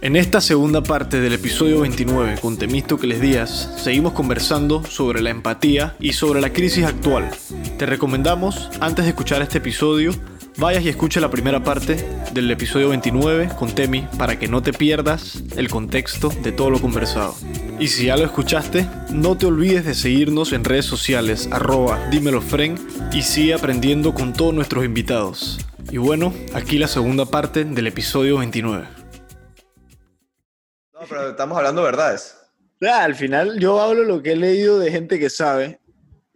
En esta segunda parte del episodio 29 con Temístocles Díaz, seguimos conversando sobre la empatía y sobre la crisis actual. Te recomendamos, antes de escuchar este episodio, vayas y escucha la primera parte del episodio 29 con Temi para que no te pierdas el contexto de todo lo conversado. Y si ya lo escuchaste, no te olvides de seguirnos en redes sociales arroba dímelofren y sigue aprendiendo con todos nuestros invitados. Y bueno, aquí la segunda parte del episodio 29. No, pero estamos hablando verdades. Ah, al final yo hablo lo que he leído de gente que sabe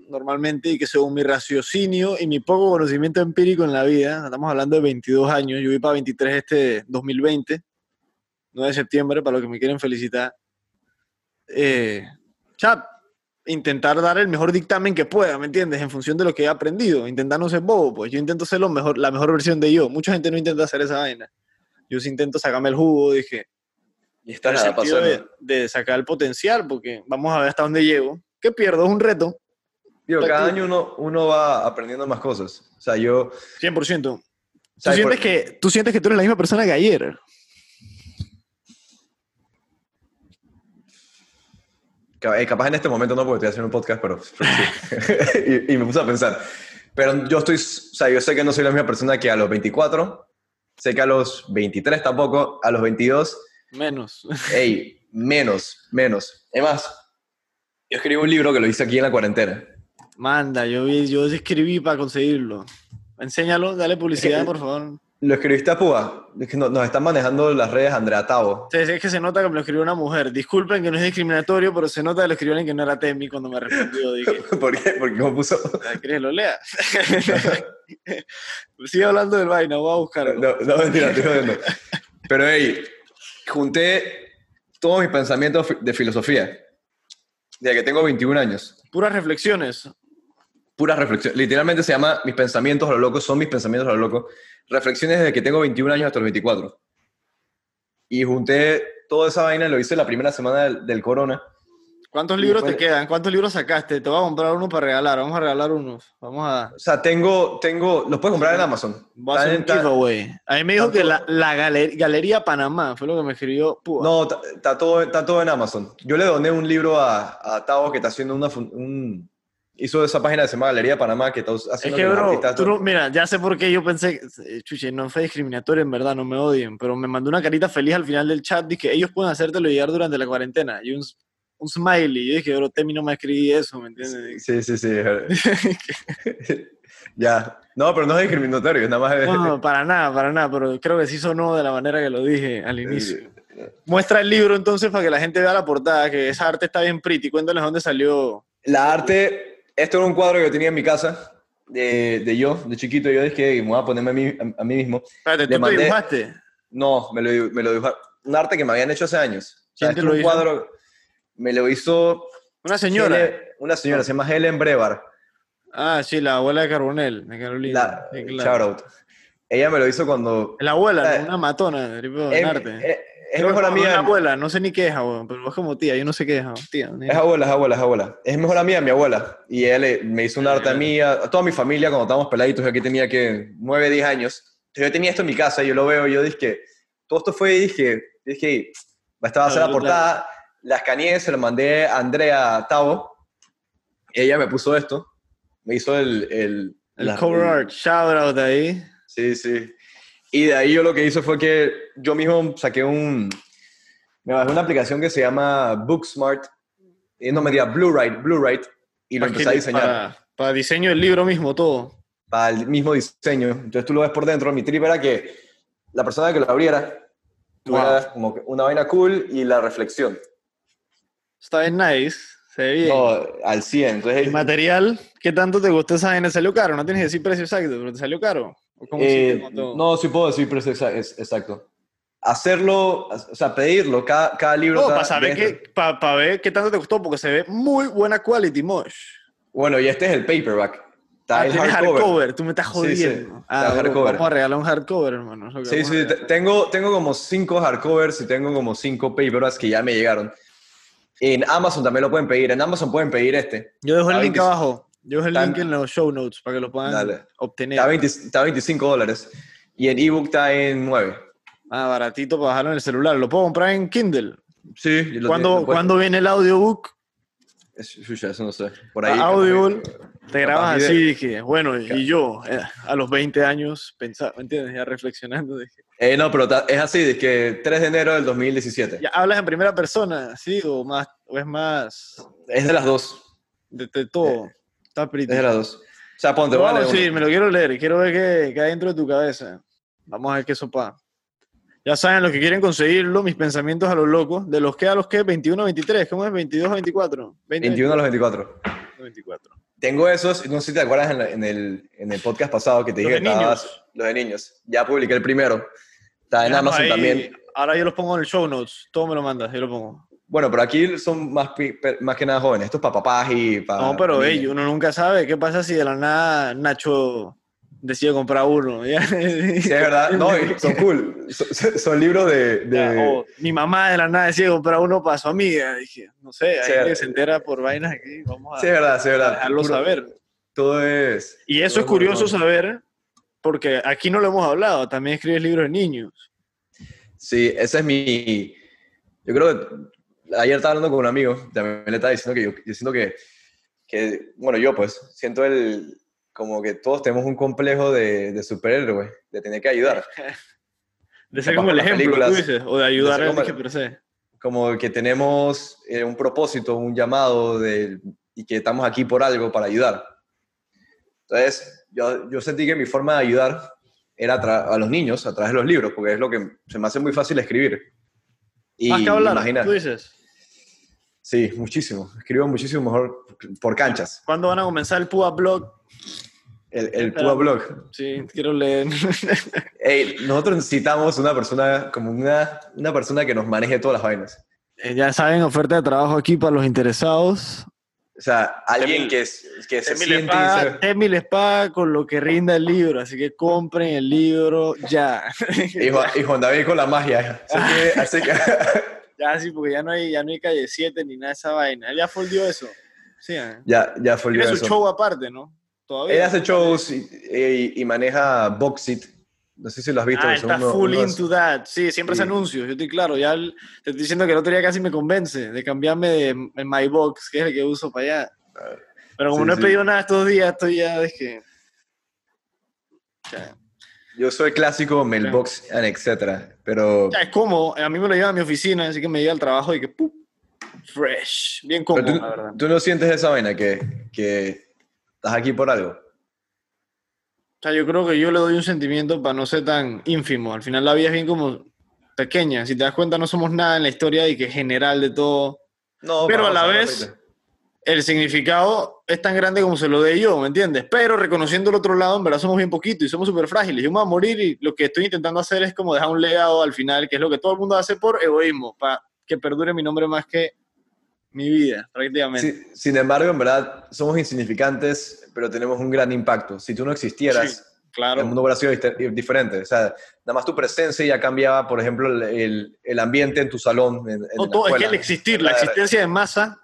normalmente y que según mi raciocinio y mi poco conocimiento empírico en la vida, estamos hablando de 22 años, yo voy para 23 este 2020, 9 de septiembre, para los que me quieren felicitar. Eh, ya, intentar dar el mejor dictamen que pueda, ¿me entiendes? En función de lo que he aprendido, intentar no ser bobo, pues yo intento ser lo mejor, la mejor versión de yo. Mucha gente no intenta hacer esa vaina. Yo sí intento sacarme el jugo, dije, Y está nada pasando. de, de sacar el potencial, porque vamos a ver hasta dónde llego. ¿Qué pierdo? Es un reto, Digo, cada año uno, uno va aprendiendo más cosas. O sea, yo... 100%. ¿Tú, sientes por- que, tú sientes que tú eres la misma persona que ayer. ca- eh, capaz en este momento no, porque estoy haciendo un podcast, pero, sí. y, y me puse a pensar. Pero yo estoy... O sea, yo sé que no soy la misma persona que a los 24. Sé que a los 23 tampoco. A los 22... Menos. Ey, menos, menos. Es más, yo escribí un libro que lo hice aquí en la cuarentena. Manda, yo, yo escribí para conseguirlo. Enséñalo, dale publicidad, por favor. ¿Lo escribiste a Púa? Es que no- nos están manejando las redes Andrea Tavo. Sí, es que se nota que me lo escribió una mujer. Disculpen que no es discriminatorio, pero se nota que lo escribió alguien que no era Temi cuando me respondió. Dije, ¿Por qué? Porque como puso... "Ah, ¿quieres que lo lea? Sigue hablando del vaina, voy a buscarlo. No, no, mentira, estoy jodiendo. Pero, hey, junté todos mis pensamientos de filosofía. Desde que tengo 21 años. Puras reflexiones. Pura reflexión. Literalmente se llama Mis pensamientos a lo loco, son mis pensamientos a lo loco. Reflexiones desde que tengo 21 años hasta los 24. Y junté toda esa vaina, lo hice la primera semana del, del corona. ¿Cuántos Y libros te quedan? ¿Cuántos libros sacaste? Te voy a comprar uno para regalar. Vamos a regalar unos. Vamos a... O sea, tengo, tengo, los puedes comprar en Amazon. Voy a hacer un giveaway. A mí me dijo que la, la galer- Galería Panamá fue lo que me escribió. No, está- todo, está todo en Amazon. Yo le doné un libro a, a Tavo que está haciendo una... Un, hizo esa página que se llama Galería Panamá que está es haciendo... que, los bro, artistas- tú no- mira, ya sé por qué yo pensé, chuche, no fue discriminatorio en verdad, no me odien, pero me mandó una carita feliz al final del chat, dije, ellos pueden hacértelo llegar durante la cuarentena, y un, un smiley, yo dije, bro, Temi no me escribí eso, ¿me entiendes? Sí, sí, sí. ya. No, pero no es discriminatorio, nada más es... No, no, para nada, para nada, pero creo que sí sonó de la manera que lo dije al inicio. Muestra el libro entonces para que la gente vea la portada, que esa arte está bien pretty, cuéntales dónde salió. La arte, esto era un cuadro que yo tenía en mi casa, de, de yo, de chiquito, yo dije, me voy a ponerme a mí, a, a mí mismo. Espérate, Le ¿tú te dibujaste? No, me lo, me lo dibujaron. Un arte que me habían hecho hace años. O sea, ¿Quién te esto lo era un hizo? cuadro, me lo hizo... Una señora. Helen- una señora, se llama Helen Brevar. Ah, sí, la abuela de Carbonell, de Carolina. La, Sí, claro. shout out. Ella me lo hizo cuando... La abuela, Eh, una matona, tipo, en arte. es- es mejor amiga... una abuela, no sé ni qué es, weón, pero es como tía, yo no sé qué es, weón, tía. ni- Es abuela, es abuela, es abuela. Es mejor amiga de mi abuela. Y le- me hizo un arte a mí, a, toda mi familia, cuando estábamos peladitos. Yo aquí tenía que 9, 10 años. Entonces yo tenía esto en mi casa yo lo veo yo dije, todo esto fue y dije, dije, esta va a ser la portada. La escaneé, se la mandé a Andrea Tavo. Ella me puso esto. Me hizo el... El, El la- cover el- art, shout out ahí. Sí, sí. Y de ahí yo lo que hice fue que yo mismo saqué un... Me bajé una aplicación que se llama Booksmart. Y no me diga Blu-ray, Blu-ray. Y lo empecé a diseñar Para, para diseño del libro mismo, todo. para el mismo diseño. Entonces tú lo ves por dentro. Mi trip era que la persona que lo abriera tuviera Wow. como que una vaina cool y la reflexión. Está bien nice, se ve bien. No, al 100. Entonces, ¿El material? ¿Qué tanto te gustó esa vaina? ¿Salió caro? No tienes que decir precio exacto, pero ¿te salió caro? ¿O cómo eh, sí notó? no, sí puedo decir precio exa- es- exacto. Hacerlo, o sea, pedirlo, cada, cada libro... No, para saber, de qué, pa- pa ver qué tanto te costó, porque se ve muy buena quality, Mosh. Bueno, y este es el paperback. Está Ah, el hardcover. hardcover. Tú me estás Sí, jodiendo. sí. Ah, Está bro, hardcover. Vamos a regalar un hardcover, hermano. es que Sí, sí, tengo, tengo como cinco hardcovers y tengo como cinco paperbacks que ya me llegaron. En Amazon también lo pueden pedir. En Amazon pueden pedir este. Yo dejo el link 20 abajo. Yo el está- link en los show notes para que lo puedan Dale. obtener. Está, 20 está 25 dólares. Y el ebook está en 9. Ah, baratito para bajarlo en el celular. ¿Lo puedo comprar en Kindle? Sí. ¿Cuándo, ¿cuándo viene el audiobook? Es- Chucha, eso no sé. Por ahí. A- capaz Audible. Te grabas así, dije, bueno, y yo, eh, a los 20 años, pensaba, ¿me entiendes? Ya reflexionando, dije, Eh, no, pero es así, de que 3 de enero del 2017. ¿ya hablas en primera persona, sí? ¿O, más, o es más Es de las dos. de, de todo? Está pretty. Es de las dos. O sea, ponte, No, vale. sí, uno. me lo quiero leer, quiero ver qué, hay dentro de tu cabeza. Vamos a ver qué sopa. Ya saben, los que quieren conseguirlo, mis pensamientos a los locos, de los que a los que 21 23, ¿cómo es? 22 24. 20, 21 a los 24. 24. Tengo esos, no sé si te acuerdas en, la- en el, en el podcast pasado que te dije que estabas- los de niños. Ya publiqué el primero. Está en Amazon ahí, también. Ahora yo los pongo en el show notes, todo me lo mandas, yo lo pongo. Bueno, pero aquí son más, que nada jóvenes. Esto es para papás y para. No, pero niños. ey, uno nunca sabe qué pasa si de la nada Nacho decide comprar uno. ¿ya? Sí, es verdad. No, son cool. Son, son libros de. de- Ya, mi mamá de la nada decide comprar uno para su amiga. Dije, no sé, hay Sí, que se entera por vainas aquí. Vamos a, Sí, es verdad, sí, es a verdad. dejarlo Puro- saber. Todo es. Y eso es curioso bueno. saber, porque aquí no lo hemos hablado. También escribes libros de niños. Sí, ese es mi. Yo creo que ayer estaba hablando con un amigo, también le estaba diciendo que yo, yo siento que, que, bueno, yo pues, siento el, como que todos tenemos un complejo de, de superhéroe, de tener que ayudar. De ser Capaz como el ejemplo, tú dices, o de ayudar ser a alguien que se. Como que tenemos eh, un propósito, un llamado de, y que estamos aquí por algo, para ayudar. Entonces, yo, yo sentí que mi forma de ayudar era a, a los niños a través de los libros, porque es lo que se me hace muy fácil escribir. Y Más que hablar, imagina- tú dices. Sí, muchísimo. Escribo muchísimo mejor por canchas. ¿Cuándo van a comenzar el PUA Blog? El, el Blog. Sí, quiero leer. Ey, nosotros necesitamos una persona, como una, una persona que nos maneje todas las vainas. Eh, ya saben, oferta de trabajo aquí para los interesados. O sea, alguien que, es- que se siente... paga, se- les paga con lo que rinda el libro, así que compren el libro ya. Y Juan, y Juan David con la magia. Así que, así que- ya sí, porque ya no hay, ya no hay calle 7 ni nada de esa vaina. Él ya foldió eso. Sí, ¿eh? ya, ya fue el Tiene su eso. show aparte, ¿no? Todavía. Él hace shows y, y- y maneja Boxit. No sé si lo has visto. Ah, está uno- full into that. Sí, siempre hace Sí. anuncios. Yo estoy claro. Ya el- te estoy diciendo que el otro día casi me convence de cambiarme de el MyBox, que es el que uso para allá. Pero como Sí, no he pedido nada estos días, estoy ya, es que... Ya. Yo soy clásico, Mailbox, etcétera. Pero, es cómodo. A mí me lo lleva a mi oficina, así que me llega al trabajo y que... ¡pup! fresh. Bien cómodo, tú, la verdad. tú no sientes esa vaina que, que estás aquí por algo. O sea, yo creo que yo le doy un sentimiento para no ser tan ínfimo. Al final la vida es bien como pequeña. Si te das cuenta, no somos nada en la historia y que general de todo. No, Pero a la vez-. El significado es tan grande como se lo dé yo, ¿me entiendes? Pero reconociendo el otro lado, en verdad somos bien poquitos y somos súper frágiles. Yo me voy a morir y lo que estoy intentando hacer es como dejar un legado al final, que es lo que todo el mundo hace por egoísmo, para que perdure mi nombre más que mi vida, prácticamente. Sí, sin embargo, en verdad, somos insignificantes, pero tenemos un gran impacto. Si tú no existieras, Sí, claro. el mundo hubiera sido diferente. O sea, nada más tu presencia ya cambiaba, por ejemplo, el, el- el ambiente en tu salón. En, en No, la todo, es que escuela. el existir, la existencia de masa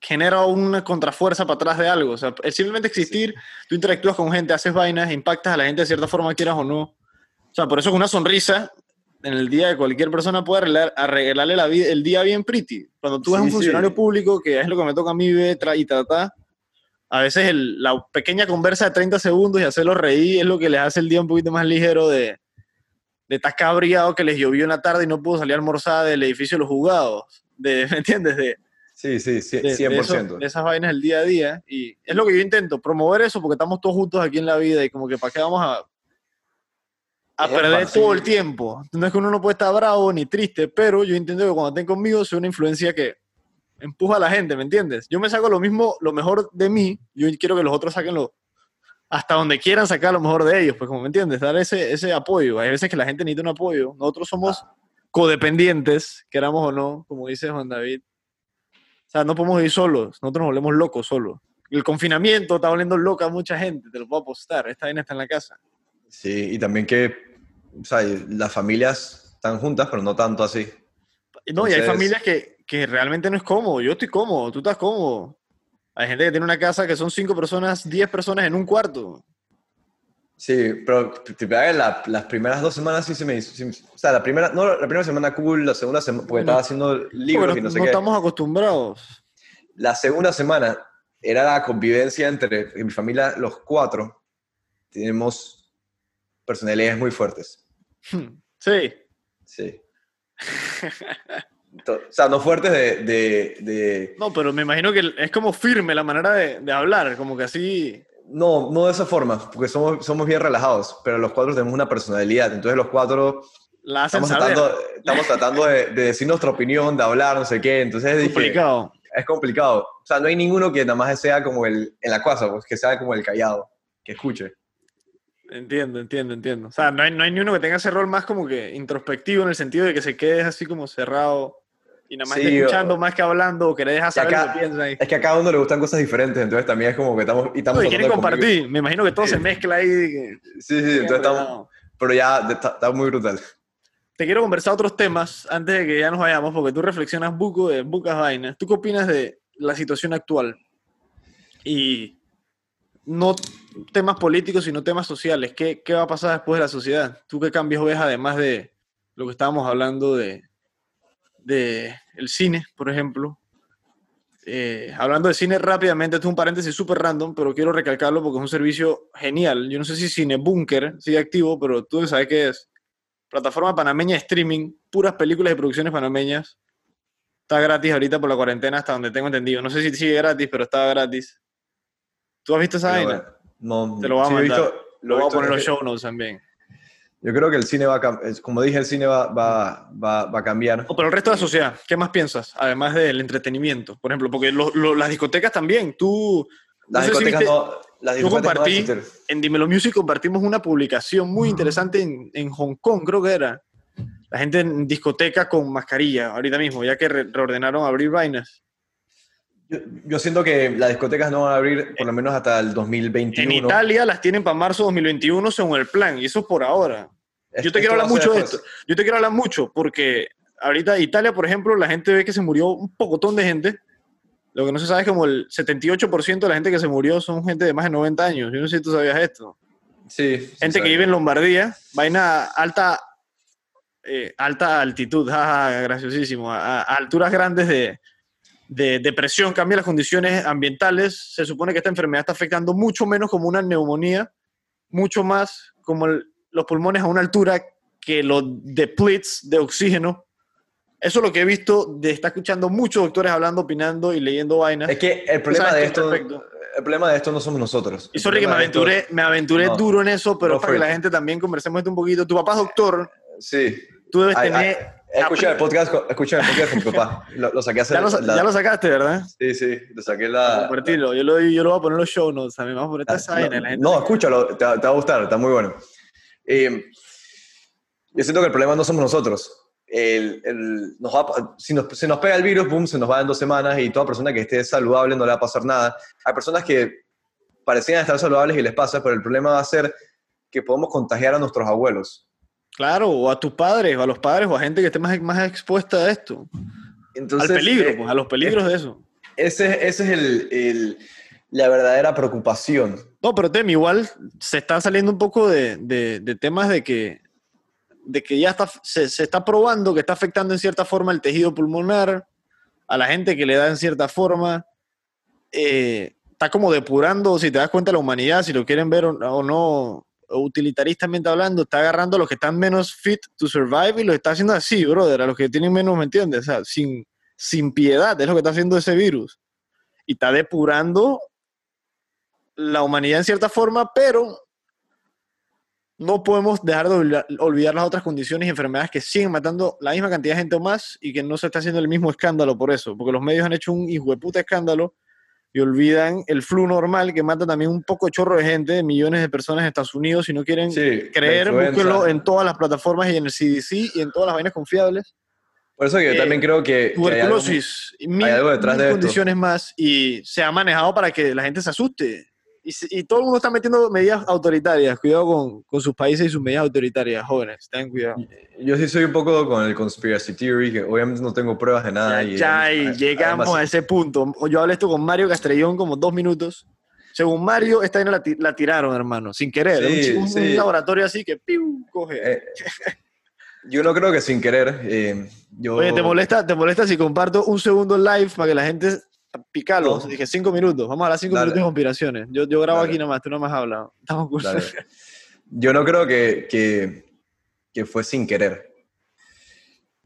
genera una contrafuerza para atrás de algo. O sea, el simplemente existir, tú interactúas con gente, haces vainas, impactas a la gente de cierta forma, quieras o no. O sea, por eso es una sonrisa en el día de cualquier persona puede arreglar, arreglarle la vida, el día bien pretty. Cuando tú eres Sí, un sí. funcionario público, que es lo que me toca a mí ver tra- y tratar, a veces el- la pequeña conversa de 30 segundos y hacerlos reír es lo que les hace el día un poquito más ligero de, de estar cabreado que les llovió en la tarde y no pudo salir a almorzar del edificio de los jugados. De, ¿Me entiendes? De, Sí, sí, sí, de- de 100%. eso- de esas vainas del día a día. Y es lo que yo intento, promover eso porque estamos todos juntos aquí en la vida y como que para qué vamos a, perder todo el tiempo. No es que uno no puede estar bravo ni triste, pero yo intento que cuando estén conmigo sea una influencia que empuja a la gente, ¿me entiendes? Yo me saco lo mismo, lo mejor de mí, yo quiero que los otros saquen lo hasta donde quieran sacar lo mejor de ellos, pues como me entiendes, dar ese, ese apoyo. Hay veces que la gente necesita un apoyo. Nosotros somos codependientes, queramos o no, como dice Juan David. O sea, no podemos ir solos, nosotros nos volvemos locos solos. El confinamiento está volviendo loca a mucha gente, te lo puedo apostar. Esta vaina está en la casa. Sí, y también que, o sea, las familias están juntas, pero no tanto así. No, y hay familias que, que realmente no es cómodo. Yo estoy cómodo, tú estás cómodo. Hay gente que tiene una casa que son cinco personas, diez personas en un cuarto. Sí, pero te la, las primeras dos semanas sí se me hizo. o sea, la primera, no, la primera semana cool, la segunda semana, porque estaba haciendo libros y no sé no qué. Estamos acostumbrados. La segunda semana era la convivencia entre mi familia, los cuatro. Tenemos personalidades muy fuertes. Sí. Sí. o sea, no fuertes de, de, No, pero me imagino que es como firme la manera de, de hablar, como que así... No, no de esa forma, porque somos, somos bien relajados, pero los cuatro tenemos una personalidad, entonces los cuatro la hacen estamos, Tratando, estamos tratando de, decir nuestra opinión, de hablar, no sé qué, entonces es complicado. es complicado. O sea, no hay ninguno que nada más sea como el, en la casa, pues, que sea como el callado, que escuche. Entiendo, entiendo, entiendo. O sea, no hay, no hay ni uno que tenga ese rol más como que introspectivo en el sentido de que se quede así como cerrado y nada más escuchando más que hablando o que le dejas saber lo que piensa ahí. Es que a cada uno le gustan cosas diferentes, entonces también es como que estamos... Y, estamos quieren compartir, me imagino que todo se mezcla ahí. Sí, sí, entonces estamos... Pero ya está, muy brutal. Te quiero conversar otros temas antes de que ya nos vayamos, porque tú reflexionas buco de bucas vainas. ¿Tú qué opinas de la situación actual? Y no temas políticos, sino temas sociales. ¿Qué, ¿Qué, va a pasar después de la sociedad? ¿Tú qué cambios ves además de lo que estábamos hablando de, de el cine, por ejemplo? Eh, hablando de cine rápidamente, esto es un paréntesis súper random, pero quiero recalcarlo porque es un servicio genial. Yo no sé si Cine Bunker sigue activo, pero tú sabes qué es. Plataforma panameña de streaming, puras películas y producciones panameñas. Está gratis ahorita por la cuarentena, hasta donde tengo entendido. No sé si sigue gratis, pero estaba gratis. ¿Tú has visto esa vaina? No, Te lo voy a mandar. lo, voy a poner en los show notes también. Yo creo que el cine va a como dije, el cine va, va, va, a cambiar. pero el resto de la sociedad, ¿qué más piensas? Además del entretenimiento, por ejemplo, porque las discotecas también, tú... Las discotecas no, las discotecas compartí, en Dimelo Music compartimos una publicación muy interesante en, en, Hong Kong, creo que era. La gente en discoteca con mascarilla, ahorita mismo, ya que reordenaron abrir vainas. Yo, siento que las discotecas no van a abrir por lo menos hasta el 2021. En Italia las tienen para marzo 2021 según el plan, y eso por ahora. Yo te quiero hablar mucho de esto. Yo te quiero hablar mucho porque ahorita Italia, por ejemplo, la gente ve que se murió un pocotón de gente. Lo que no se sabe es como el 78% de la gente que se murió son gente de más de 90 años. Yo no sé si tú sabías esto. Sí. gente que vive en Lombardía, vaina alta, eh, alta altitud, graciosísimo, a alturas grandes de, de depresión, cambia las condiciones ambientales, se supone que esta enfermedad está afectando mucho menos como una neumonía, mucho más como los pulmones a una altura que los depletes de oxígeno. Eso es lo que he visto, de estar escuchando muchos doctores hablando, opinando y leyendo vainas. Es que el problema de esto... El problema de esto no somos nosotros. Y sorry que me aventuré, me aventuré duro en eso, pero para que la gente también conversemos esto un poquito. Tu papá es doctor. Sí. Tú debes tener Escucha el podcast, escucha el podcast con mi papá. Lo, saqué hace ya, lo, ya lo sacaste, ¿verdad? Sí, sí, lo saqué la. Compartirlo. Yo lo, yo lo voy a poner en los show notes también. Vamos a poner esta ah, no, no, escúchalo, te, va a gustar, está muy bueno. Eh, yo siento que el problema no somos nosotros. El, el, nos va, si nos, se nos pega el virus, boom, se nos va en dos semanas y toda persona que esté saludable no le va a pasar nada. Hay personas que parecían estar saludables y les pasa, pero el problema va a ser que podemos contagiar a nuestros abuelos. Claro, o a tus padres, o a los padres, o a gente que esté más, más expuesta a esto. Entonces, Al peligro, eh, pues, a los peligros de eso. Ese, ese es el, el, la verdadera preocupación. No, pero Tem, igual se está saliendo un poco de, de, de temas de que, de que ya está, se, se, está probando que está afectando en cierta forma el tejido pulmonar, a la gente que le da en cierta forma. Eh, está como depurando, si te das cuenta, la humanidad, si lo quieren ver o no, utilitaristamente hablando, está agarrando a los que están menos fit to survive y lo está haciendo así, brother, a los que tienen menos, ¿me entiendes? O sea, sin, sin piedad, es lo que está haciendo ese virus. Y está depurando la humanidad en cierta forma, pero no podemos dejar de olvidar, las otras condiciones y enfermedades que siguen matando la misma cantidad de gente o más y que no se está haciendo el mismo escándalo por eso, porque los medios han hecho un hijo de puta escándalo y olvidan el flu normal que mata también un poco chorro de gente, millones de personas en Estados Unidos. Si no quieren creer, búsquenlo en todas las plataformas y en el CDC y en todas las vainas confiables. Por eso que yo también creo que. Tuberculosis, hay algo, detrás de condiciones más y se ha manejado para que la gente se asuste. Y, todo el mundo está metiendo medidas autoritarias. Cuidado con, con, sus países y sus medidas autoritarias, jóvenes. Ten cuidado. Yo sí soy un poco con el conspiracy theory, que obviamente no tengo pruebas de nada. Ya, y, llegamos a ese punto. Yo hablé esto con Mario Castrellón como dos minutos. según Mario, esta vaina la, ti- la tiraron, hermano, sin querer. Sí, un, laboratorio así que ¡piu! coge. Eh, yo no creo que sin querer. eh, yo, Oye, ¿te molesta, ¿te molesta si comparto un segundo live para que la gente picalo? No. Dije cinco minutos. Vamos a hablar cinco Dale. minutos de conspiraciones. Yo, yo grabo Dale. aquí nomás, tú no me has hablado. Estamos. Yo no creo que, que, que fue sin querer.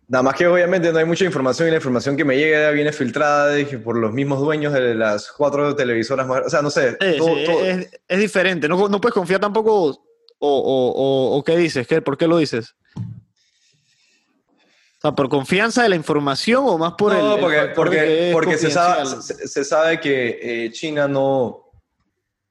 Nada más que obviamente no hay mucha información y la información que me llega viene filtrada dije, por los mismos dueños de las cuatro televisoras más... O sea, no sé. Sí, todo- sí, todo- Es, es diferente. No, no puedes confiar tampoco. O, o, o, o qué dices? ¿Qué, ¿Por qué lo dices? Sea, ¿por confianza de la información o más por el. no, el porque, que porque, porque se, sabe, se, se sabe que eh, China no,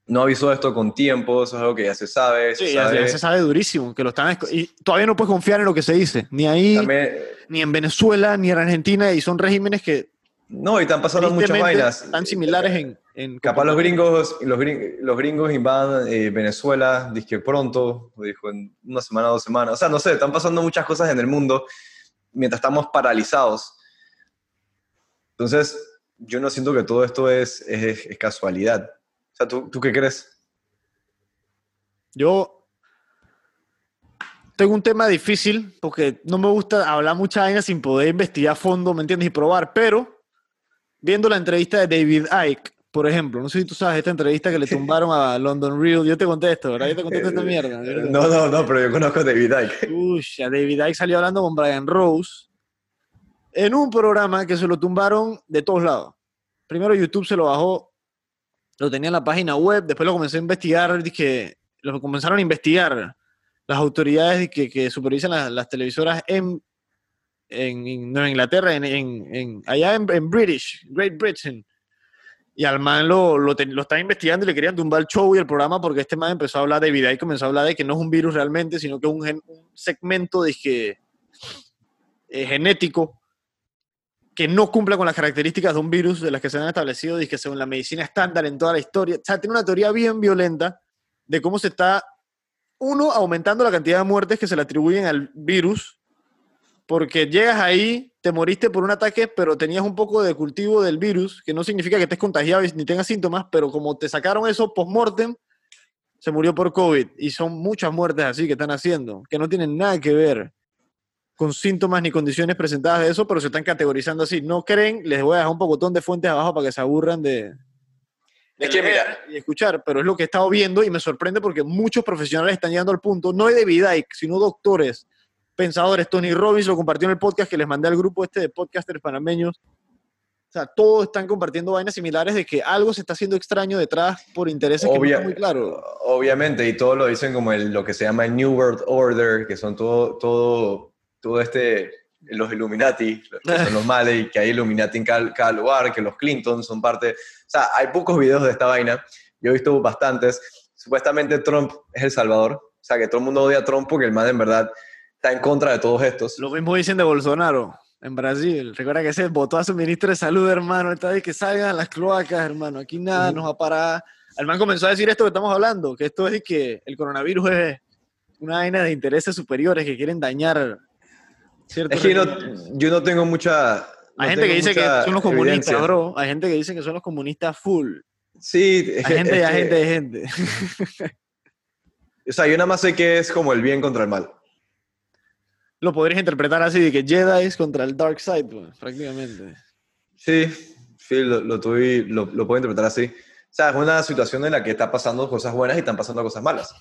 no avisó esto con tiempo, eso es algo que ya se sabe. se Sí, sabe. ya se sabe durísimo que lo están y todavía no puedes confiar en lo que se dice, ni ahí, También- ni en Venezuela, ni en Argentina, y son regímenes que no, y están pasando muchas vainas. tan similares en, en Capaz los gringos, los gringos, los gringos invadan eh, Venezuela, que pronto, dijo en una semana, dos semanas. O sea, no sé, están pasando muchas cosas en el mundo mientras estamos paralizados. Entonces, yo no siento que todo esto es, es, casualidad. O sea, ¿tú, ¿tú qué crees? Yo tengo un tema difícil porque no me gusta hablar mucha vaina sin poder investigar a fondo, ¿me entiendes? Y probar, pero viendo la entrevista de David Icke, por ejemplo, no sé si tú sabes esta entrevista que le tumbaron a London Real, yo te conté esto, ¿verdad? Yo te conté esta mierda. ¿verdad? Eh, No, no, no, pero yo conozco a David Icke. Uy, ya David Icke salió hablando con Brian Rose en un programa que se lo tumbaron de todos lados. Primero YouTube se lo bajó, lo tenía en la página web, después lo comencé a investigar, dije, lo comenzaron a investigar las autoridades que, que supervisan las, las televisoras en, en, en Inglaterra, en, en- allá en British, Great Britain. Y al man lo, lo, lo estaba investigando y le querían tumbar el show y el programa porque este man empezó a hablar de vida y comenzó a hablar de que no es un virus realmente, sino que es un, gen- un segmento de que, eh, genético que no cumpla con las características de un virus de las que se han establecido, que según la medicina estándar en toda la historia. O sea, tiene una teoría bien violenta de cómo se está, uno, aumentando la cantidad de muertes que se le atribuyen al virus, porque llegas ahí, te moriste por un ataque, pero tenías un poco de cultivo del virus, que no significa que estés contagiado ni tengas síntomas, pero como te sacaron eso post-mortem, se murió por COVID. Y son muchas muertes así que están haciendo, que no tienen nada que ver con síntomas ni condiciones presentadas de eso, pero se están categorizando así. ¿No creen? Les voy a dejar un pocotón de fuentes abajo para que se aburran de, Es que mira, y escuchar, pero es lo que he estado viendo y me sorprende porque muchos profesionales están llegando al punto, no de Icke, sino doctores, pensadores. Tony Robbins lo compartió en el podcast que les mandé al grupo este de podcasters panameños. O sea, todos están compartiendo vainas similares de que algo se está haciendo extraño detrás por intereses que no Obvia- muy claros. Obviamente, y todos lo dicen como el, lo que se llama el New World Order, que son todo, todo, todo este, los Illuminati, que son los males, y que hay Illuminati en cada, cada lugar, que los Clinton son parte. O sea, hay pocos videos de esta vaina. Yo he visto bastantes. Supuestamente Trump es el salvador. O sea, que todo el mundo odia a Trump porque el man en verdad está en contra de todos estos. Lo mismo dicen de Bolsonaro en Brasil. Recuerda que ese votó a su ministro de salud, hermano. Está de que salgan las cloacas, hermano. Aquí nada nos va a parar. El man comenzó a decir esto que estamos hablando, que esto es que el coronavirus es una vaina de intereses superiores que quieren dañar Es que yo no, regímenes. yo no tengo mucha... no Hay gente que dice que son los comunistas, evidencia. bro. Hay gente que dice que son los comunistas full. Sí, es Hay gente y es hay gente y hay gente. O sea, yo nada más sé que es como el bien contra el mal. Lo podrías interpretar así, de que Jedi es contra el Dark Side, pues, prácticamente. Sí, sí, lo, lo, tuve- lo, lo puedo interpretar así. O sea, es una situación en la que está pasando cosas buenas y están pasando cosas malas.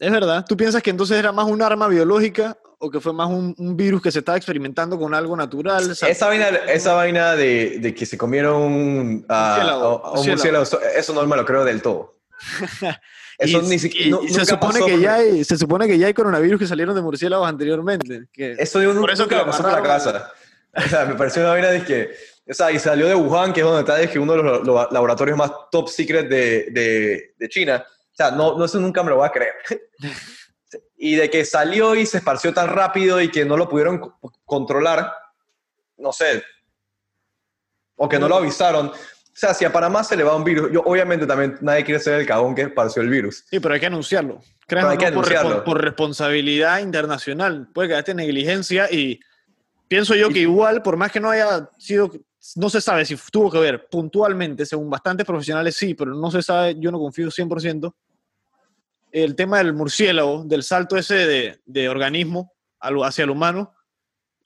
Es verdad. ¿Tú piensas que entonces era más un arma biológica o que fue más un, un virus que se estaba experimentando con algo natural? Esa vaina, esa vaina de, de que se comieron ah, a- a un murciélago, eso- eso no me lo creo del todo. Eso y, ni siquiera. no- se, supone pasó que por- ya hay, se supone que ya hay coronavirus que salieron de murciélagos anteriormente. Que, Eso yo Por nunca, eso que me pasó por la casa. O sea, me pareció una vaina de que. O sea, y salió de Wuhan, que es donde está, es que uno de los, los laboratorios más top secret de, de, de China. O sea, no, no, eso nunca me lo voy a creer. y de que salió y se esparció tan rápido y que no lo pudieron co- controlar, no sé. O que no lo avisaron. O sea, si a Panamá se le va un virus, yo obviamente también nadie quiere ser el cagón que esparció el virus. Sí, pero hay que anunciarlo. ¿Crees Pero o hay que por, anunciarlo. por responsabilidad internacional. Puede quedarte negligencia y pienso yo que igual, por más que no haya sido no se sabe si tuvo que ver puntualmente, según bastantes profesionales sí, pero no se sabe, yo no confío 100%, el tema del murciélago, del salto ese de, de organismo hacia el humano,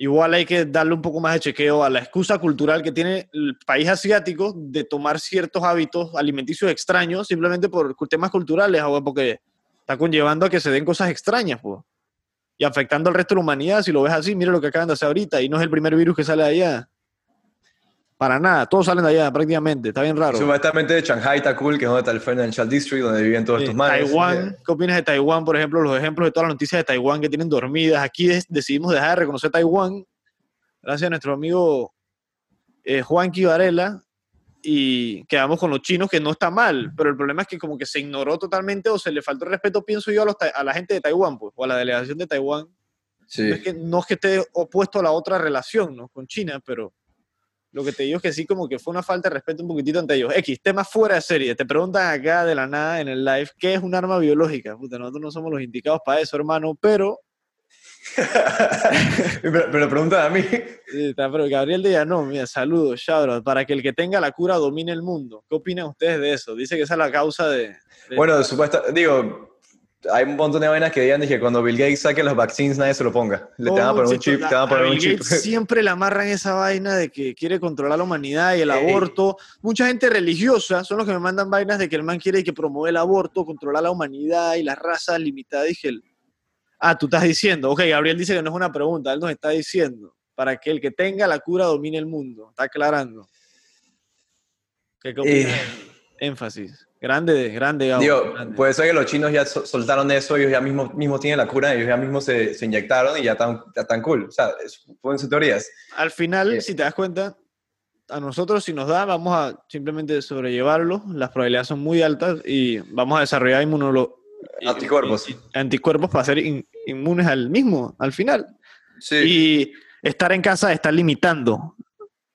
igual hay que darle un poco más de chequeo a la excusa cultural que tiene el país asiático de tomar ciertos hábitos alimenticios extraños simplemente por temas culturales, porque está conllevando a que se den cosas extrañas. Y afectando al resto de la humanidad, si lo ves así, mira lo que acaban de hacer ahorita, y no es el primer virus que sale de allá. Para nada, todos salen de allá prácticamente, está bien raro. Supuestamente de Shanghai está cool, que es donde está el Financial District, donde viven todos Sí, estos manes. Taiwán, ¿qué opinas de Taiwán? Por ejemplo, los ejemplos de todas las noticias de Taiwán que tienen dormidas. Aquí decidimos dejar de reconocer Taiwán gracias a nuestro amigo eh, Juanqui Varela y quedamos con los chinos que no está mal, pero el problema es que como que se ignoró totalmente o se le faltó el respeto, pienso yo, a, los a la gente de Taiwán, pues, o a la delegación de Taiwán. Sí. No, es que, no es que esté opuesto a la otra relación, ¿no? Con China, pero lo que te digo es que sí, como que fue una falta de respeto un poquitito ante ellos. X, tema fuera de serie. Te preguntan acá de la nada en el live, ¿qué es un arma biológica? Puta, nosotros no somos los indicados para eso, hermano, pero... pero, pero pregunta a mí. está- pero Gabriel de no, mira, saludos, shout para que el que tenga la cura domine el mundo. ¿Qué opinan ustedes de eso? Dice que esa es la causa de... de- Bueno, supuesta, digo, hay un montón de vainas que digan, dije, cuando Bill Gates saque los vaccines nadie se lo ponga. Le te van a poner Oh, un sí, chip, te van a poner Bill un chip. Gates siempre le amarran esa vaina de que quiere controlar la humanidad y el aborto. Mucha gente religiosa son los que me mandan vainas de que el man quiere que promueve el aborto, controlar la humanidad y las razas limitadas. Dije, el- ah, tú estás diciendo. Ok, Gabriel dice que no es una pregunta, él nos está diciendo. Para que el que tenga la cura domine el mundo. Está aclarando. ¿Qué? Eh. Énfasis. Grande, grande, Gabo, Digo, grande. puede ser que los chinos ya sol- soltaron eso, ellos ya mismos mismo tienen la cura, ellos ya mismos se, se inyectaron y ya están, ya están cool. O sea, es- pueden ser teorías. Al final, Eh. si te das cuenta, a nosotros si nos da, vamos a simplemente sobrellevarlo. Las probabilidades son muy altas y vamos a desarrollar inmunolo- Anticuerpos. y- y- anticuerpos para ser in- inmunes al mismo, al final. Sí. Y estar en casa está limitando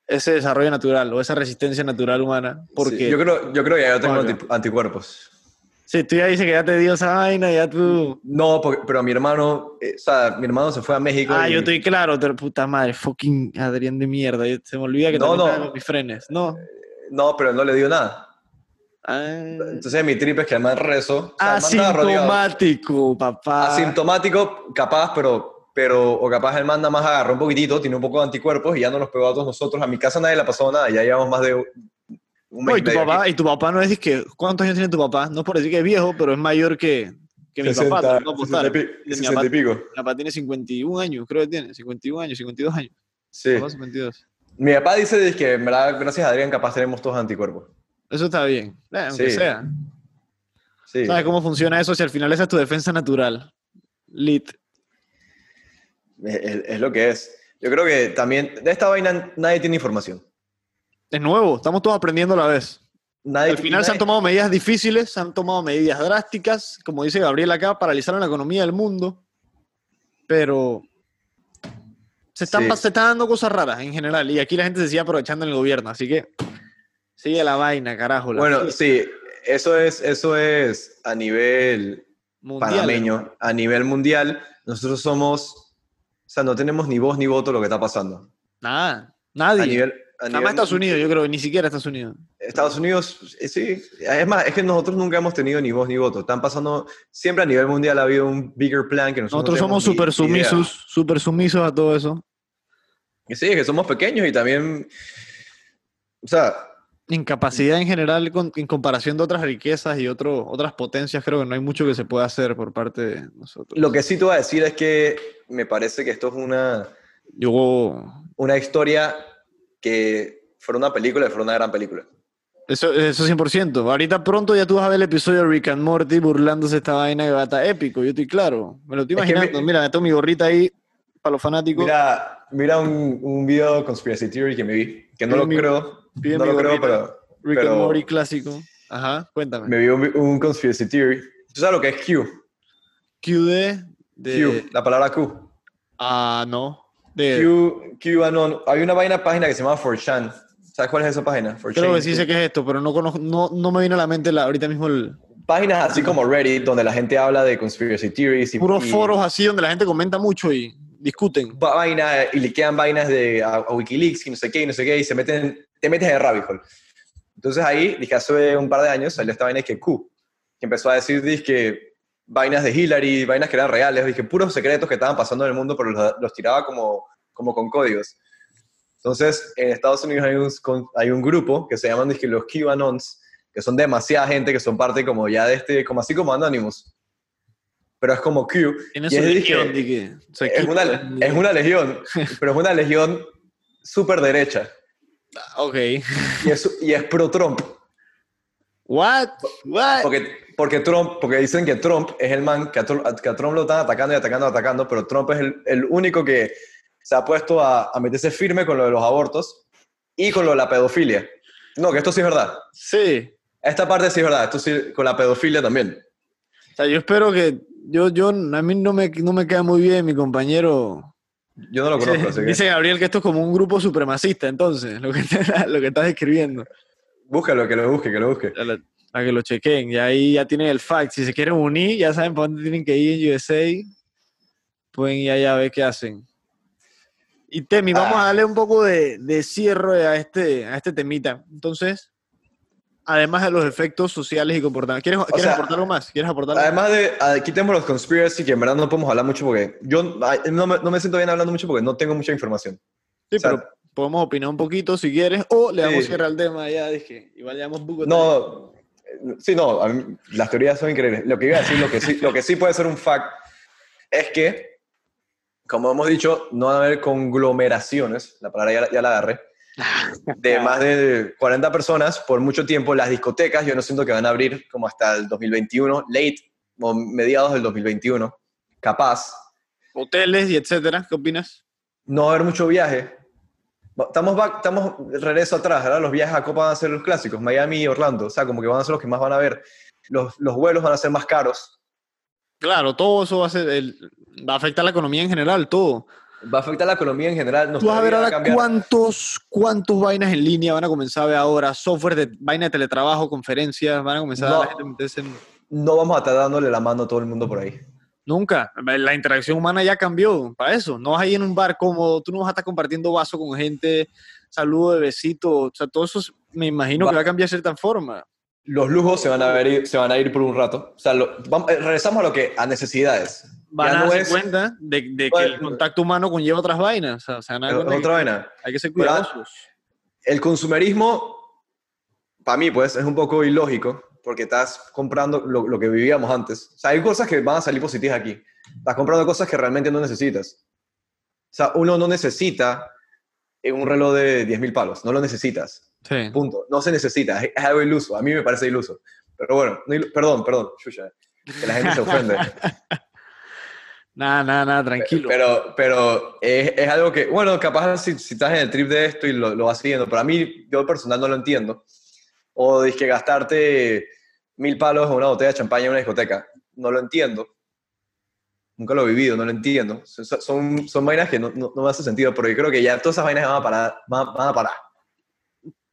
ese desarrollo natural o esa resistencia natural humana. Porque yo, creo, yo creo que ya yo tengo anticuerpos. si tú ya dices que ya te dio esa vaina, ya tú... No, porque- pero mi hermano, eh, o sea, mi hermano se fue a México. Ah, y- yo estoy claro, te- puta madre, fucking Adrián de mierda. yo- Se me olvida que No, no. mis frenes. No. No, pero no le dio nada. Ah. Entonces mi trip es que man rezo. o sea. Asintomático, papá. Asintomático, capaz, pero, pero, o capaz el man nada más agarró un poquitito, tiene un poco de anticuerpos y ya no los pegó a todos nosotros. A mi casa nadie le ha pasado nada, ya llevamos más de un No, mes y tu papá, aquí. y tu papá no es que, ¿cuántos años tiene tu papá? No es por decir que es viejo, pero es mayor que, que mi 60, papá. te lo puedo apostar. 60 y pi- Mi 60 papá- y pico. Mi papá tiene 51 años, creo que tiene. 51 años, 52 años. Sí. Papá 52. Mi papá dice que en verdad, gracias a Adrián, capaz tenemos todos anticuerpos. Eso está bien. Eh, aunque Sí. sea. Sí. ¿Sabes cómo funciona eso? Si al final esa es tu defensa natural. Lit. Es, lo que es. Yo creo que también de esta vaina nadie tiene información. Es nuevo, estamos todos aprendiendo a la vez. Nadie, Al final se han tomado medidas difíciles, se han tomado medidas drásticas, como dice Gabriel acá, paralizaron la economía del mundo, pero se están, Sí. pas- se están dando cosas raras en general y aquí la gente se sigue aprovechando en el gobierno, así que sigue la vaina, carajo. la Bueno, sí, eso es, eso es a nivel mundial, panameño, a nivel mundial. Nosotros somos, o sea, no tenemos ni voz ni voto lo que está pasando. Nada, nadie. A nivel, a Nada nivel- más Estados Unidos, yo creo, ni siquiera Estados Unidos. Estados Unidos, eh, sí. Es más, es que nosotros nunca hemos tenido ni voz ni voto. Están pasando, siempre a nivel mundial ha habido un bigger plan que nosotros, Nosotros no somos súper sumisos, súper sumisos a todo eso. Sí, es que somos pequeños y también, o sea, Incapacidad en general con- en comparación de otras riquezas y otro, otras potencias, creo que no hay mucho que se pueda hacer por parte de nosotros. lo que sí te voy a decir es que me parece que esto es una, Yo, una historia que fuera una película y fuera una gran película. eso, eso 100%. Ahorita pronto ya tú vas a ver el episodio de Rick and Morty burlándose esta vaina que va a estar épico, yo estoy claro. Me lo estoy Es que imaginando. Mira, me tengo mi gorrita ahí para los fanáticos. Mira, mira un, un video de Conspiracy Theory que me vi, que no lo mi- creo, pide no mi lo creo, pero Rick pero- and Morty clásico. Ajá, cuéntame. me vi un, un Conspiracy Theory. ¿Tú sabes lo que es Q? QD de... Q, la palabra Q. Ah, no. De, Q, Q, no, hay una vaina página que se llama 4chan. ¿Sabes cuál es esa página? 4chan. creo que sí sé qué es esto, pero no conozco, no, no me vino a la mente la- ahorita mismo el... Páginas así como Reddit, donde la gente habla de conspiracy theories y, Puros y- foros así donde la gente comenta mucho y discuten. vainas y le quedan vainas de a, Wikileaks y no sé qué y no sé qué y se meten, te metes en el rabbit hole. Entonces ahí, dije, hace un par de años salió esta vaina que Q, que empezó a decir, dije, vainas de Hillary, vainas que eran reales, dije, puros secretos que estaban pasando en el mundo, pero los, tiraba como, como con códigos. Entonces, en Estados Unidos hay un, hay un grupo que se llaman dije, los QAnons, que son demasiada gente que son parte como ya de este, como así como Anonymous. Pero es como Q. Y es, legión, es, una, es una legión, pero es una legión súper derecha. Ok. Y es, y es pro Trump. What? What? Porque, porque Trump, porque dicen que Trump es el man que a, Trump lo están atacando y atacando y atacando, pero Trump es el, el único que se ha puesto a, a, meterse firme con lo de los abortos y con lo de la pedofilia. No, que esto sí es verdad. Sí. Esta parte sí es verdad, esto sí con la pedofilia también. O sea, yo espero que yo, yo, a mí no me, no me queda muy bien mi compañero. Yo no lo conozco. Dice, dice Gabriel que esto es como un grupo supremacista, entonces, lo que, lo que estás escribiendo. Búscalo, que lo busque, que lo busque. A, que lo chequen. Y ahí ya tienen el fact. Si se quieren unir, ya saben para dónde tienen que ir en USA. Pueden ir allá a ver qué hacen. Y Temi, vamos a ah. darle un poco de, de, cierre a este, a este temita. Entonces, además de los efectos sociales y comportamientos. ¿Quieres, ¿quieres aportar algo más? ¿Quieres aportar Además de, aquí tenemos los conspiracy, que en verdad no podemos hablar mucho porque yo no me, no me siento bien hablando mucho porque no tengo mucha información. Sí, pero podemos opinar un poquito si quieres, o le damos cierre al tema ya, dije, igual llevamos poco No, sí, no, las teorías son increíbles. Lo que iba a decir, lo que sí, lo que sí puede ser un fact, es que, como hemos dicho, no van a haber conglomeraciones, la palabra ya, ya la agarré, de más de 40 personas por mucho tiempo. Las discotecas, yo no siento que van a abrir como hasta el 2021, late, o mediados del 2021, capaz. Hoteles y etcétera, ¿qué opinas? No va a haber mucho viaje. Estamos, estamos regreso atrás, ¿verdad? Los viajes a Copa van a ser los clásicos, Miami y Orlando, o sea, como que van a ser los que más van a ver. Los, los vuelos van a ser más caros. Claro, todo eso va a, ser va a afectar la economía en general, todo. Va a afectar la economía en general. Tú vas a ver ahora cuántos, cuántos vainas en línea van a comenzar a ver ahora, software de vaina de teletrabajo, conferencias, van a comenzar a la gente No vamos a estar dándole la mano a todo el mundo por ahí. Nunca. La interacción humana ya cambió para eso. No vas ahí en un bar como tú no vas a estar compartiendo vaso con gente, saludo de besito. O sea, todo eso me imagino que va a cambiar de cierta forma. Los lujos se van a, ver, se van a ir por un rato. O sea, eh, regresamos a lo que a necesidades. Van a darse cuenta de, que el contacto humano conlleva otras vainas. O sea, otra vaina. Hay que ser cuidadosos. El consumerismo, para mí, pues, es un poco ilógico porque estás comprando lo, que vivíamos antes. O sea, hay cosas que van a salir positivas aquí. Estás comprando cosas que realmente no necesitas. O sea, uno no necesita un reloj de 10.000 palos, no lo necesitas. Sí. Punto. No se necesita, es, algo iluso. A mí me parece iluso. Pero bueno, perdón, perdón, chucha, que la gente se ofende. nada, nada, nada, tranquilo. Pero, pero es, es algo que, bueno, capaz si, si, estás en el trip de esto y lo, lo vas siguiendo, pero a mí, yo personal no lo entiendo. O dices que gastarte mil palos en una botella de champaña en una discoteca. No lo entiendo. Nunca lo he vivido, no lo entiendo. Son, son vainas que no, no, me hace sentido, pero yo creo que ya todas esas vainas van a parar. Van, a parar.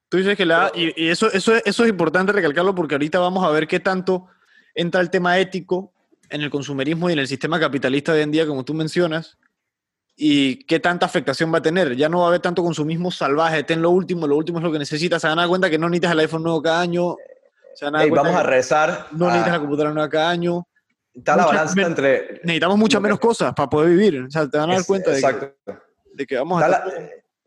Tú dices que la... Y, eso, eso, eso es importante recalcarlo porque ahorita vamos a ver qué tanto entra el tema ético en el consumerismo y en el sistema capitalista de hoy en día, como tú mencionas, y qué tanta afectación va a tener. Ya no va a haber tanto consumismo salvaje, ten lo último, lo último es lo que necesitas. Se van a dar cuenta que no necesitas el iPhone nuevo cada año, vamos a rezar. No necesitas la computadora nueva cada año. Está la balanza entre. Necesitamos muchas menos cosas para poder vivir. O sea, te van a dar cuenta de que, de que, vamos a.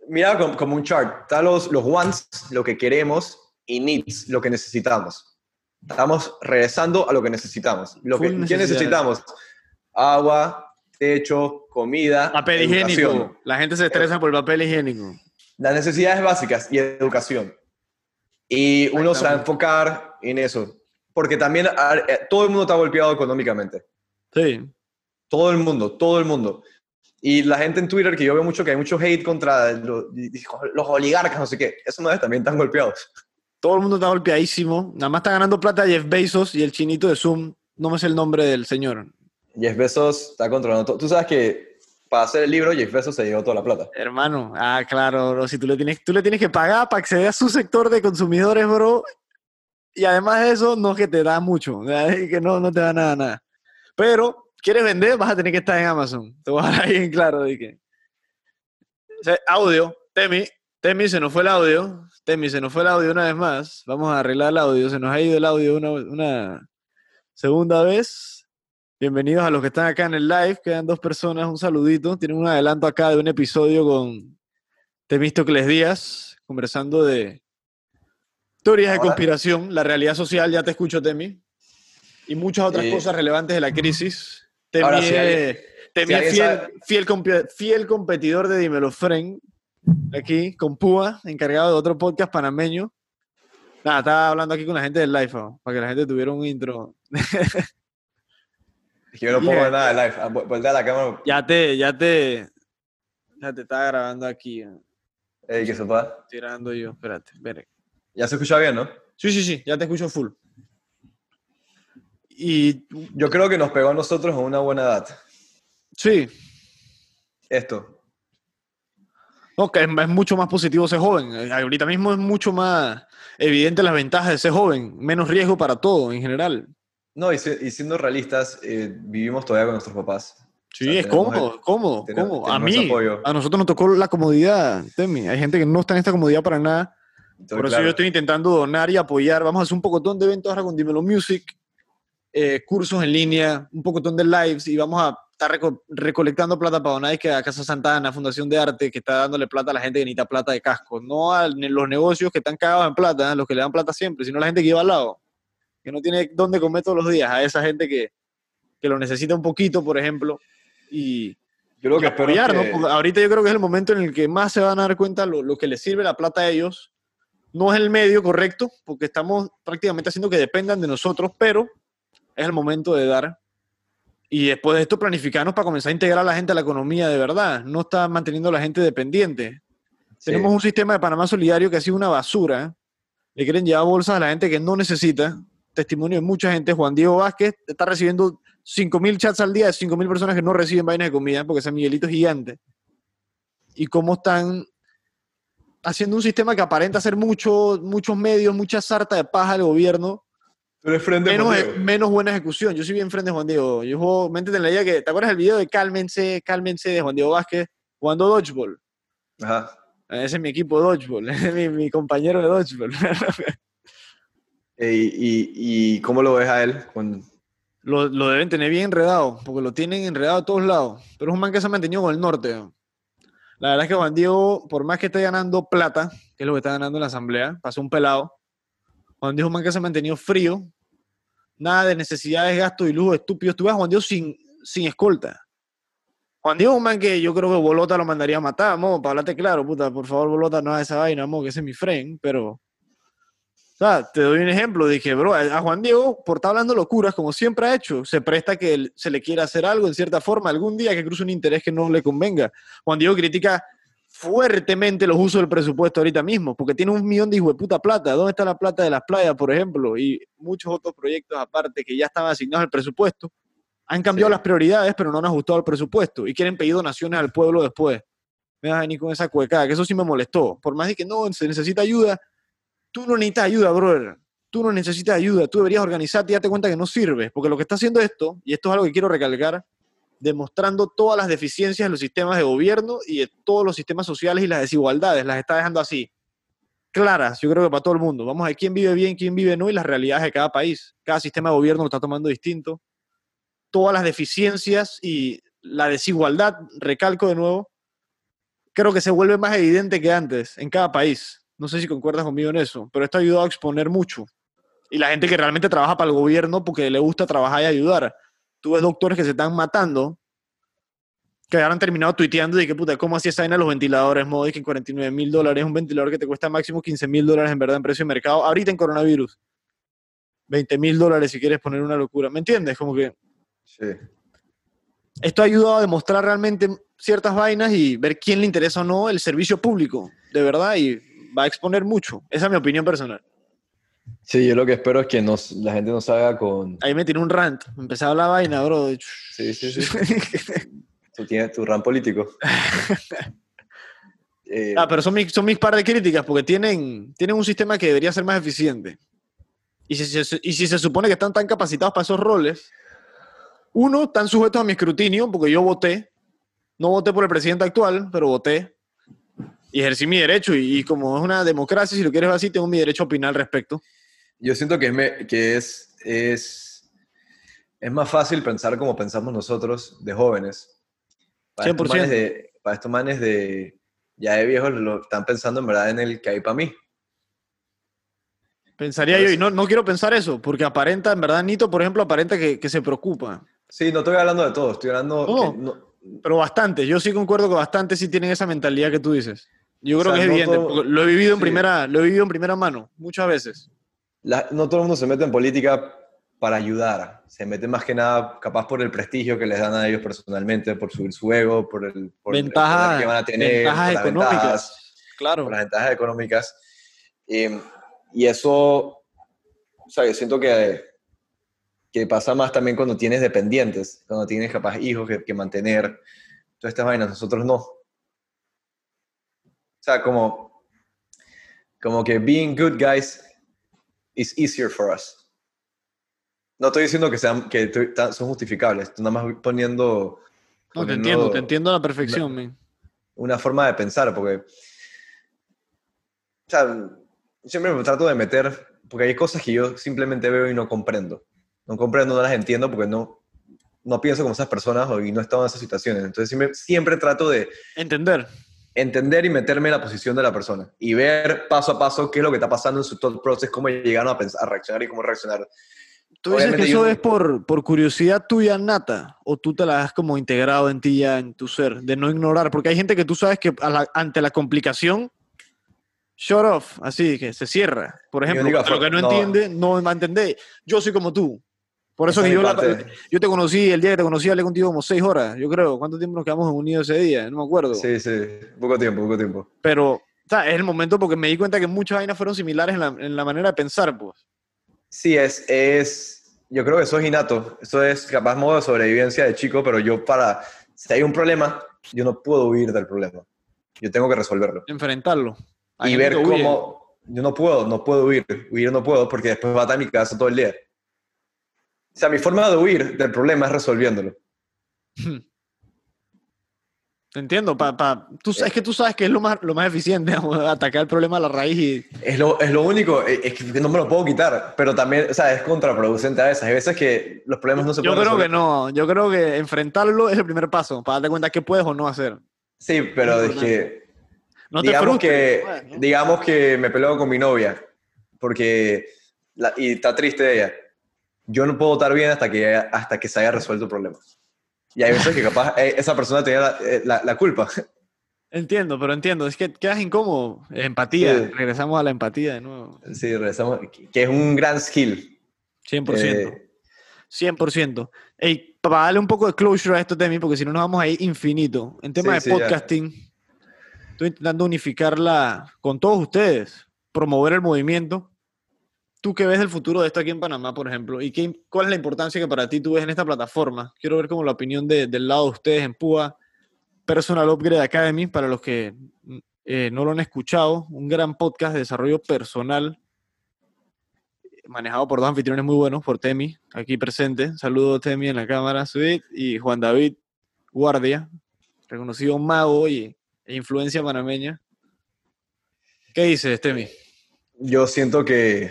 mira como, un chart. Está los, los wants, lo que queremos, y needs, lo que necesitamos. Estamos regresando a lo que necesitamos. Lo que, ¿Qué necesitamos? Agua, techo, comida. Papel higiénico. La gente se estresa por el papel higiénico. Las necesidades básicas y educación. Y uno se va a enfocar en eso. Porque también eh, todo el mundo está golpeado económicamente. Sí. Todo el mundo, todo el mundo. Y la gente en Twitter, que yo veo mucho que hay mucho hate contra los, oligarcas, no sé qué, esos madres también están golpeados. Todo el mundo está golpeadísimo. Nada más está ganando plata Jeff Bezos y el chinito de Zoom. No me sé el nombre del señor. Jeff Bezos está controlando todo. Tú sabes que para hacer el libro, Jeff Bezos se llevó toda la plata. Hermano, ah, claro, bro. Si tú le tienes, tú le tienes que pagar para acceder a su sector de consumidores, bro. Y además de eso, no es que te da mucho, que no, no te da nada, nada. Pero ¿Quieres vender? Vas a tener que estar en Amazon. Te voy a dejar bien claro de que. O sea, audio, Temi, Temi, se nos fue el audio. Temi, se nos fue el audio una vez más. Vamos a arreglar el audio. Se nos ha ido el audio una, una segunda vez. Bienvenidos a los que están acá en el live. Quedan dos personas. Un saludito. Tienen un adelanto acá de un episodio con Temístocles Díaz, conversando de teorías de conspiración, la realidad social. Ya te escucho, Temi. Y muchas otras cosas relevantes de la crisis. Temi ahora, si es- alguien- Temi si es alguien fiel, sabe- fiel, compi- fiel competidor de Dímelo Fren, aquí con Púa, encargado de otro podcast panameño. Nada, estaba hablando aquí con la gente del live, ¿no? para que la gente tuviera un intro. Es que yo no puedo Yeah. ver nada de live. Ah, vu- Vuelta a la cámara. Ya te, ya te, ya te estaba grabando aquí, ¿no? Ey, que sepa. estoy grabando yo, espérate, espere. Ya se escucha bien, ¿no? Sí, sí, sí, ya te escucho full. Y Yo creo que nos pegó a nosotros a una buena edad. sí, Esto. No, que es, es mucho más positivo ser joven. Eh, Ahorita mismo es mucho más evidente las ventajas de ser joven, menos riesgo para todo en general. No, y, si- y siendo realistas, eh, vivimos todavía con nuestros papás. Sí, O sea, es cómodo, el- cómodo, tenemos- cómodo. A tenemos mí, apoyo. a nosotros nos tocó la comodidad, Temi. Hay gente que no está en esta comodidad para nada. Por eso yo estoy intentando donar y apoyar. Vamos a hacer un pocotón de eventos ahora con Dímelo Music, eh, cursos en línea, un pocotón de lives y vamos a estar reco- recolectando plata para donar que a Casa Santana, Fundación de Arte, que está dándole plata a la gente que necesita plata de casco. No a los negocios que están cagados en plata, ¿eh? los que le dan plata siempre, sino la gente que lleva al lado, que no tiene dónde comer todos los días, a esa gente que, que lo necesita un poquito, por ejemplo. Y, yo lo que apoyar, ¿no? que- Porque ahorita yo creo que es el momento en el que más se van a dar cuenta lo, lo que les sirve la plata a ellos. No es el medio correcto, porque estamos prácticamente haciendo que dependan de nosotros, pero es el momento de dar. Y después de esto, planificarnos para comenzar a integrar a la gente a la economía de verdad. No está manteniendo a la gente dependiente. sí. Tenemos un sistema de Panamá Solidario que ha sido una basura. Le quieren llevar bolsas a la gente que no necesita. Testimonio de mucha gente. Juan Diego Vázquez está recibiendo 5.000 chats al día de 5.000 personas que no reciben vainas de comida porque San Miguelito es gigante. Y cómo están haciendo un sistema que aparenta ser mucho, muchos medios, mucha sarta de paja al gobierno, menos, conmigo. menos buena ejecución. Yo soy bien frente de Juan Diego. Yo juego, métete en la idea que, ¿te acuerdas del video de Cálmense, Cálmense de Juan Diego Vázquez jugando dodgeball? Ajá. Ese es mi equipo dodgeball, ese es mi, mi compañero de dodgeball. Y, y cómo lo ves a él? Con... lo, lo deben tener bien enredado, porque lo tienen enredado a todos lados. Pero es un man que se ha mantenido con el norte. ¿no? La verdad es que Juan Diego, por más que esté ganando plata, que es lo que está ganando en la asamblea, pasó un pelado. Juan Diego es un man que se ha mantenido frío. Nada de necesidades, gastos y lujos estúpidos. Tú ves a Juan Diego sin, sin escolta. Juan Diego es un man que yo creo que Bolota lo mandaría a matar, mo, para hablarte claro, puta, por favor, Bolota, no hagas esa vaina, mo, que ese es mi friend, pero... O sea, te doy un ejemplo. Dije, bro, a Juan Diego, por estar hablando locuras, como siempre ha hecho, se presta que él- se le quiera hacer algo en cierta forma, algún día que cruce un interés que no le convenga. Juan Diego critica fuertemente los usos del presupuesto ahorita mismo, porque tiene un millón de hijos de puta plata. ¿Dónde está la plata de las playas, por ejemplo? Y muchos otros proyectos aparte que ya estaban asignados al presupuesto. Han cambiado Sí. las prioridades, pero no han ajustado el presupuesto y quieren pedir donaciones al pueblo después. Me vas a venir con esa cuecada, que eso sí me molestó. Por más de que no, se necesita ayuda, tú no necesitas ayuda, brother. Tú no necesitas ayuda. Tú deberías organizarte y darte cuenta que no sirves. Porque lo que está haciendo esto, y esto es algo que quiero recalcar, demostrando todas las deficiencias de los sistemas de gobierno y de todos los sistemas sociales y las desigualdades. Las está dejando así. Claras, yo creo que para todo el mundo. Vamos a ver quién vive bien, quién vive no y las realidades de cada país. Cada sistema de gobierno lo está tomando distinto. Todas las deficiencias y la desigualdad, recalco de nuevo, creo que se vuelve más evidente que antes en cada país. No sé si concuerdas conmigo en eso, pero esto ha ayudado a exponer mucho. Y la gente que realmente trabaja para el gobierno porque le gusta trabajar y ayudar. Tú ves doctores que se están matando, que han terminado tuiteando de que puta, ¿cómo así esa vaina de los ventiladores? Modo de que 49 mil dólares, un ventilador que te cuesta máximo 15 mil dólares en verdad en precio de mercado, ahorita en coronavirus. 20 mil dólares si quieres poner una locura. ¿Me entiendes? Como que Sí. esto ha ayudado a demostrar realmente ciertas vainas y ver quién le interesa o no el servicio público, de verdad, y va a exponer mucho. Esa es mi opinión personal. Sí, yo lo que espero es que nos, la gente no salga con... Ahí me tiré un rant, empecé a hablar vaina, bro. Sí, sí, sí. Tú tienes tu ran político. Eh, ah, pero son mis, son mis par de críticas porque tienen, tienen un sistema que debería ser más eficiente. Y si, se- y si se supone que están tan capacitados para esos roles, uno, están sujetos a mi escrutinio porque yo voté. No voté por el presidente actual, pero voté y ejercí mi derecho. Y, como es una democracia, si lo quieres ver así, tengo mi derecho a opinar al respecto. Yo siento que, es, que es, es, es más fácil pensar como pensamos nosotros de jóvenes. Para 100%. Estos manes de, para estos manes de ya de viejos lo están pensando en verdad en el que hay para mí. Pensaría yo, y no, no quiero pensar eso, porque aparenta, en verdad, Nito, por ejemplo, aparenta que, que se preocupa. Sí, no estoy hablando de todo, estoy hablando... No, pero bastante, yo sí concuerdo que bastante sí tienen esa mentalidad que tú dices. Yo creo que es evidente, lo he vivido en primera, lo he vivido en primera mano, muchas veces. No todo el mundo se mete en política para ayudar, se mete más que nada capaz por el prestigio que les dan a ellos personalmente, por subir su ego, por el, por ventajas, que van a tener, ventajas económicas, claro. Por las ventajas económicas. Em, y eso, o sea, yo siento que, que pasa más también cuando tienes dependientes, cuando tienes capaz hijos que, que mantener, todas estas vainas, nosotros no. O sea, como, como que being good guys is easier for us. No estoy diciendo que, sean, que son justificables, nada más poniendo... No, te entiendo, te entiendo a la perfección, una, una forma de pensar, porque... O sea, siempre me trato de meter, porque hay cosas que yo simplemente veo y no comprendo. No comprendo, no las entiendo porque no, no pienso como esas personas y no he estado en esas situaciones. Entonces siempre, siempre trato de... Entender. Entender y meterme en la posición de la persona y ver paso a paso qué es lo que está pasando en su thought process, cómo llegaron a, pensar, a reaccionar y cómo reaccionar. ¿Tú dices que eso es por, por curiosidad tuya nata o tú te la has como integrado en ti ya, en tu ser, de no ignorar? Porque hay gente que tú sabes que ante la complicación shut off, así que se cierra. Por ejemplo, lo que no, entiende, no va a entender. Yo soy como tú. Por eso que yo, yo, te conocí, el día que te conocí, hablé contigo como seis horas, yo creo. ¿Cuánto tiempo nos quedamos unidos ese día? No me acuerdo. Sí, sí, poco tiempo, poco tiempo. Pero, o sea, es el momento porque me di cuenta que muchas vainas fueron similares en la, en la manera de pensar, pues. Sí, es, es, yo creo que eso es innato. Eso es capaz modo de sobrevivencia de chico, pero yo para, si hay un problema, yo no puedo huir del problema. Yo tengo que resolverlo. Enfrentarlo y ver cómo... Yo no puedo, no puedo huir, huir no puedo porque después va a estar en mi casa todo el día. O sea, mi forma de huir del problema es resolviéndolo. Te entiendo, pa, pa, tú, es que tú sabes que es lo más, lo más eficiente, atacar el problema a la raíz. Y... Es, lo, es lo único, eh, es que no me lo puedo quitar, pero también, o sea, es contraproducente a veces. Hay veces que los problemas no se pueden Yo creo que no, yo creo que enfrentarlo es el primer paso, para darte cuenta qué puedes o no hacer. Sí, pero es que digamos que Digamos que me peleo con mi novia porque y está triste ella. Yo no puedo estar bien hasta que, hasta que se haya resuelto el problema. Y hay veces que capaz eh, esa persona tenía eh, la, la, culpa. Entiendo, pero entiendo. Es que quedas incómodo. Empatía. Regresamos a la empatía de nuevo. Sí, regresamos. Que es un gran skill. 100%. Eh, 100%. Hey, para darle un poco de closure a esto de mí, porque si no nos vamos a ir infinito. En tema de podcasting, Estoy intentando unificarla con todos ustedes, promover el movimiento. ¿Tú qué ves del futuro de esto aquí en Panamá, por ejemplo? ¿Y qué, cuál es la importancia que para ti tú ves en esta plataforma? Quiero ver como la opinión de, del lado de ustedes en PUA Personal Upgrade Academy, para los que eh, no lo han escuchado, un gran podcast de desarrollo personal manejado por dos anfitriones muy buenos, por Temi, aquí presente. Saludos Temi en la cámara, Sweet, y Juan David Guardia, reconocido mago y e influencia panameña. ¿Qué dices, Temi? Yo siento que.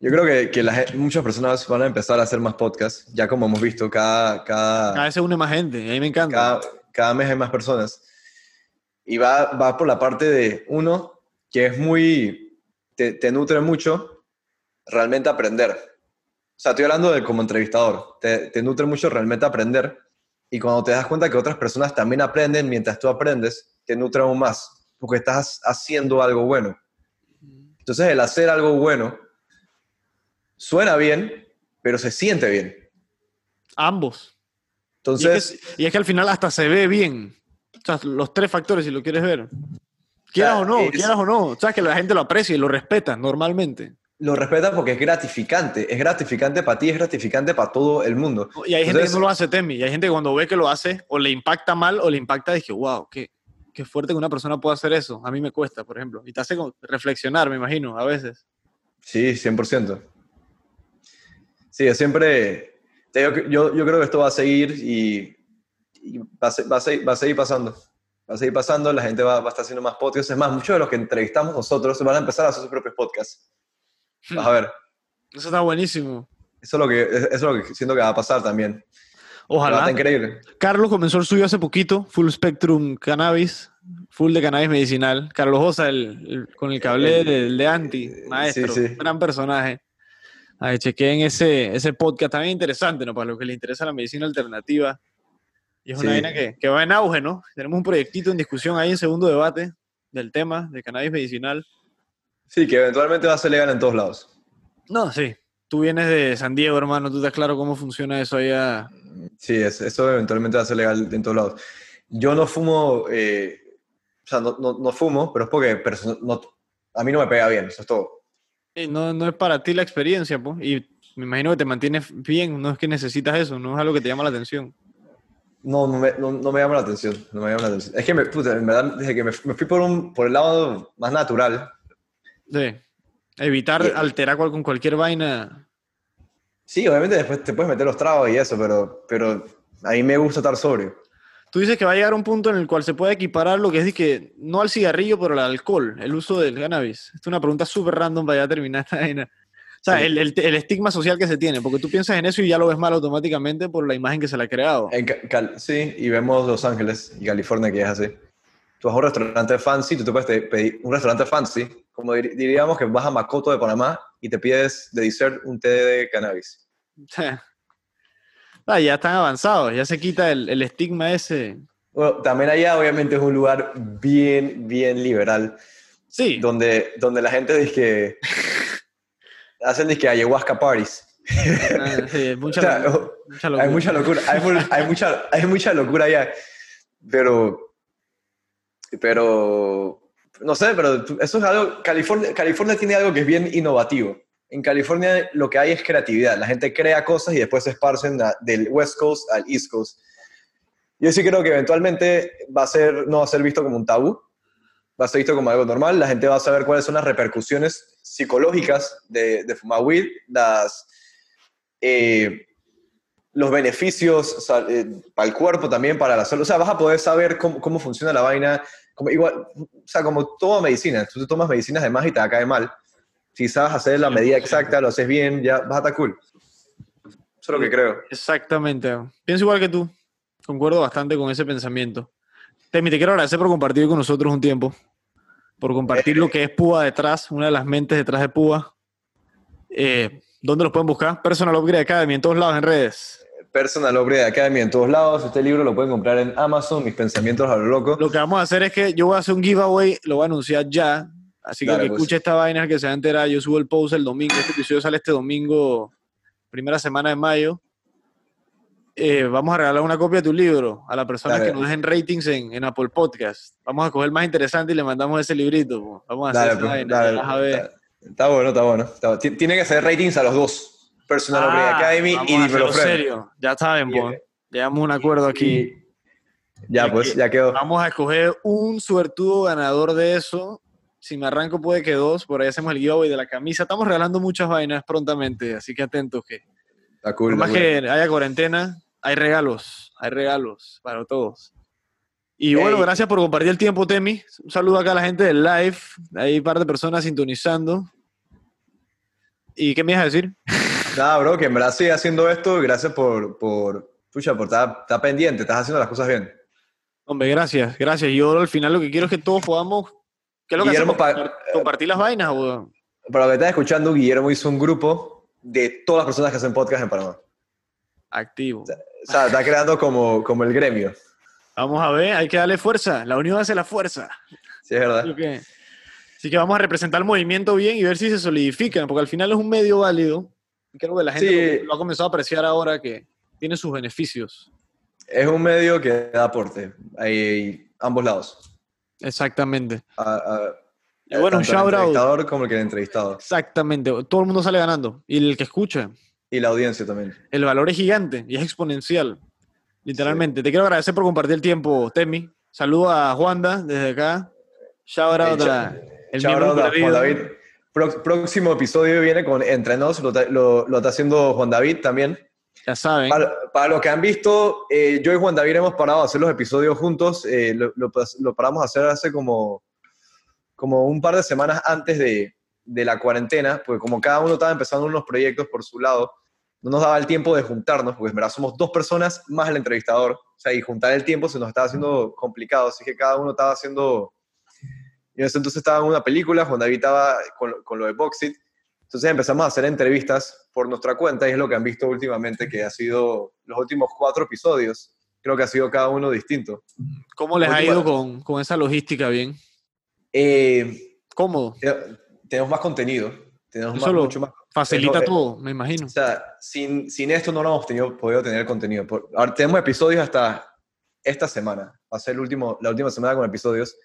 Yo creo que, que muchas personas van a empezar a hacer más podcasts, ya como hemos visto, cada... Cada, cada vez se une más gente, a mí me encanta. Cada, mes hay más personas. Y va, va por la parte de, uno, que es muy... Te, te nutre mucho realmente aprender. O sea, estoy hablando de como entrevistador. Te, te nutre mucho realmente aprender y cuando te das cuenta que otras personas también aprenden mientras tú aprendes, te nutre aún más, porque estás haciendo algo bueno. Entonces el hacer algo bueno suena bien, pero se siente bien. Ambos. Entonces, y es, que, al final hasta se ve bien. O sea, los tres factores, si lo quieres ver. Quieras o, no, quieras o no. Sabes que la gente lo aprecia y lo respeta normalmente lo respeta porque es gratificante. Es gratificante para ti, es gratificante para todo el mundo. Y hay gente que no lo hace, Temi. Y hay gente que cuando ve que lo hace, o le impacta mal, o le impacta, dije, wow, qué, qué fuerte que una persona pueda hacer eso. A mí me cuesta, por ejemplo. Y te hace reflexionar, me imagino, a veces. Sí, 100%. Sí, yo siempre, yo, yo creo que esto va a seguir y, y va, a, se- va a seguir, va a seguir pasando. Va a seguir pasando, la gente va, va a estar haciendo más podcasts. Es más, muchos de los que entrevistamos nosotros van a empezar a hacer sus propios podcasts. Vas a ver. Eso está buenísimo. Eso es lo que, eso es lo que siento que va a pasar también. Ojalá. estar increíble. Carlos comenzó el suyo hace poquito, Full Spectrum Cannabis, full de cannabis medicinal. Carlos Osa, el, el- con el cable El- de, de Anti, maestro, sí. gran personaje. Ahí chequeen ese, ese podcast también interesante, ¿no? Para los que les interesa la medicina alternativa. Y es una Sí. vaina que, que va en auge, ¿no? Tenemos un proyectito en discusión ahí en segundo debate del tema de cannabis medicinal. Sí, que eventualmente va a ser legal en todos lados. No, sí. Tú vienes de San Diego, hermano, tú estás claro cómo funciona eso allá. Sí, es- eso eventualmente va a ser legal en todos lados. Yo no fumo, eh, o sea, no, no, no fumo, pero es porque no- a mí no me pega bien, eso es todo. No, no es para ti la experiencia, pues. Y me imagino que te mantienes bien, no es que necesitas eso, no es algo que te llama la atención. No, no me, no, no me llama la atención, no me llama la atención. Es que, me, puta, en verdad, desde que me, me fui por, un, por el lado más natural, Sí. Evitar Y- alterar cual- con cualquier vaina. sí, obviamente después te puedes meter los tragos y eso, pero, pero a mí me gusta estar sobrio. Tú dices que va a llegar un punto en el cual se puede equiparar lo que es de que, no al cigarrillo, pero al alcohol, el uso del cannabis. Esta es una pregunta súper random para ya terminar esta vaina. O sea, el, el- el estigma social que se tiene, porque tú piensas en eso y ya lo ves mal automáticamente por la imagen que se le ha creado. Sí, y vemos Los Ángeles y California que es así. Tú vas a un restaurante fancy, tú te puedes pedir un restaurante fancy, como dir- diríamos que vas a Macoto de Panamá y te pides de dessert un té de cannabis. Ah, ya están avanzados, ya se quita el, el estigma ese. Bueno, también allá obviamente es un lugar bien, bien liberal, Sí, donde, donde la gente dice que hacen disque ayahuasca parties. ah, sí, mucha, O sea, locura, mucha locura. Hay mucha locura, hay mucha, hay mucha locura allá, pero, pero, no sé, pero eso es algo, California, California tiene algo que es bien innovativo. En California lo que hay es creatividad, la gente crea cosas y después se esparcen a- del West Coast al East Coast. Yo sí creo que eventualmente va a ser, no va a ser visto como un tabú, va a ser visto como algo normal, la gente va a saber cuáles son las repercusiones psicológicas de, de fumar weed, las, eh, los beneficios o sea, eh, para el cuerpo también, para la salud. O sea, vas a poder saber cómo, cómo funciona la vaina. Como, igual, o sea, como toda medicina. Tú tomas medicinas de más y te cae mal. Si sabes hacer la medida exacta, lo haces bien, ya vas a estar cool. Eso es lo que creo. Exactamente. Pienso igual que tú. Concuerdo bastante con ese pensamiento. Temi, te quiero agradecer por compartir con nosotros un tiempo. Por compartir lo que es Púa detrás, una de las mentes detrás de Púa. Eh, ¿Dónde los pueden buscar? Personal Upgrade Academy, en todos lados, en redes. Personal Upgrade Academy en todos lados. Este libro lo pueden comprar en Amazon, Mis Pensamientos a lo Loco. Lo que vamos a hacer es que yo voy a hacer un giveaway, lo voy a anunciar ya. Así que Dale, que pues. escuche esta vaina que se va a enterar. Yo subo el post el domingo. Este episodio sale este domingo, primera semana de mayo. Eh, vamos a regalar una copia de tu libro a las personas Dale. que nos dejen ratings en, en Apple Podcast. Vamos a coger el más interesante y le mandamos ese librito. po. Vamos a hacer Dale, esa pues, vaina, dale. a ver. Está, bueno, está bueno. Está- ti- Tiene que hacer ratings a los dos. Personal Ah, Academy y a Me hacerlo lo Freno. serio. Ya saben, pues. Llegamos a un acuerdo aquí. Y- ya, pues, ya quedó. Vamos a escoger un suertudo ganador de eso. Si me arranco puede que dos, por ahí hacemos el giveaway de la camisa. Estamos regalando muchas vainas prontamente, así que atentos que Está cool. más cool. que haya cuarentena, hay regalos, hay regalos para todos. Y bueno, gracias por compartir el tiempo, Temi. Un saludo acá a la gente del live. Hay un par de personas sintonizando. ¿Y qué me ibas a decir? Nada, bro, que en verdad sigue haciendo esto. Gracias por, por, pucha, por estar, estar pendiente. Estás haciendo las cosas bien. Hombre, gracias, gracias. Yo al final lo que quiero es que todos podamos... ¿Qué es lo que Guillermo, hacemos? pa- Compar- Compartir las vainas, weón. Para lo que estás escuchando, Guillermo hizo un grupo de todas las personas que hacen podcast en Panamá. Activo. O sea, está creando como, como el gremio. Vamos a ver, hay que darle fuerza. La unión hace la fuerza. Sí, es verdad. Que, así que vamos a representar el movimiento bien y ver si se solidifican, porque al final es un medio válido. Y creo que la gente Sí. lo, lo ha comenzado a apreciar ahora que tiene sus beneficios. Es un medio que da aporte. Hay ambos lados. Exactamente. A- a- Y bueno, un el out. entrevistador como el que el entrevistado. Exactamente. Todo el mundo sale ganando. Y el que escucha. Y la audiencia también. El valor es gigante y es exponencial. Literalmente. Te quiero agradecer por compartir el tiempo, Temi. Saludo a Juanda desde acá. Shout out Hey, a el Shout out a Juan. David. próximo episodio viene con Entre Nos, lo, lo, está haciendo Juan David también. Ya saben. Para, los que han visto, eh, yo y Juan David hemos parado a hacer los episodios juntos. Eh, lo, lo, paramos a hacer hace como, como un par de semanas antes de, de la cuarentena, porque como cada uno estaba empezando unos proyectos por su lado, no nos daba el tiempo de juntarnos, porque en verdad somos dos personas más el entrevistador. O sea, y juntar el tiempo se nos estaba haciendo complicado, así que cada uno estaba haciendo... Yo en ese entonces estaba en una película, Juan David estaba con, con lo de Boxit, entonces empezamos a hacer entrevistas por nuestra cuenta y es lo que han visto últimamente, que ha sido los últimos cuatro episodios. Creo que ha sido cada uno distinto. ¿Cómo les ha ido con, con esa logística bien? Eh, ¿Cómodo? Tenemos más contenido. Tenemos más, mucho más Facilita todo, me imagino. O sea, sin, sin esto no lo hemos tenido, podido tener contenido. ahora tenemos episodios hasta esta semana. Va a ser el último, la última semana con episodios.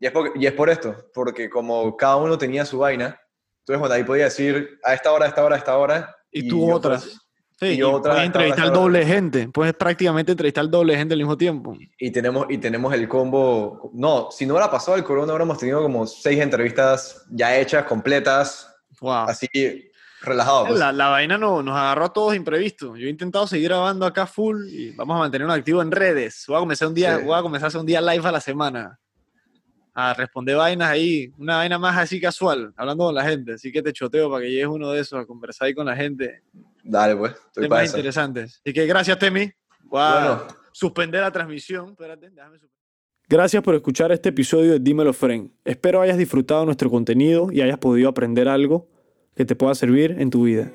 Y es, por, y es por esto, porque como cada uno tenía su vaina, entonces bueno, ahí podía decir a esta hora, a esta hora, a esta hora. Y, tú otras. sí, y, puedes entrevistar al doble gente. Puedes prácticamente entrevistar al doble gente al mismo tiempo. Y tenemos, y tenemos el combo. No, si no hubiera pasado el corona, hemos tenido como seis entrevistas ya hechas, completas, Así relajado. Pues. La, vaina no, nos agarró a todos imprevistos. Yo he intentado seguir grabando acá full y vamos a mantenernos activos en redes. Voy a comenzar un día, voy a comenzar a hacer un día live a la semana. A responder vainas ahí, una vaina más así casual, hablando con la gente. Así que te choteo para que llegues uno de esos a conversar ahí con la gente. Dale, pues. Temas interesantes. Así que gracias, Temi. Voy a suspender la transmisión. Espérate, déjame Gracias por escuchar este episodio de Dímelo Friend. Espero hayas disfrutado nuestro contenido y hayas podido aprender algo que te pueda servir en tu vida.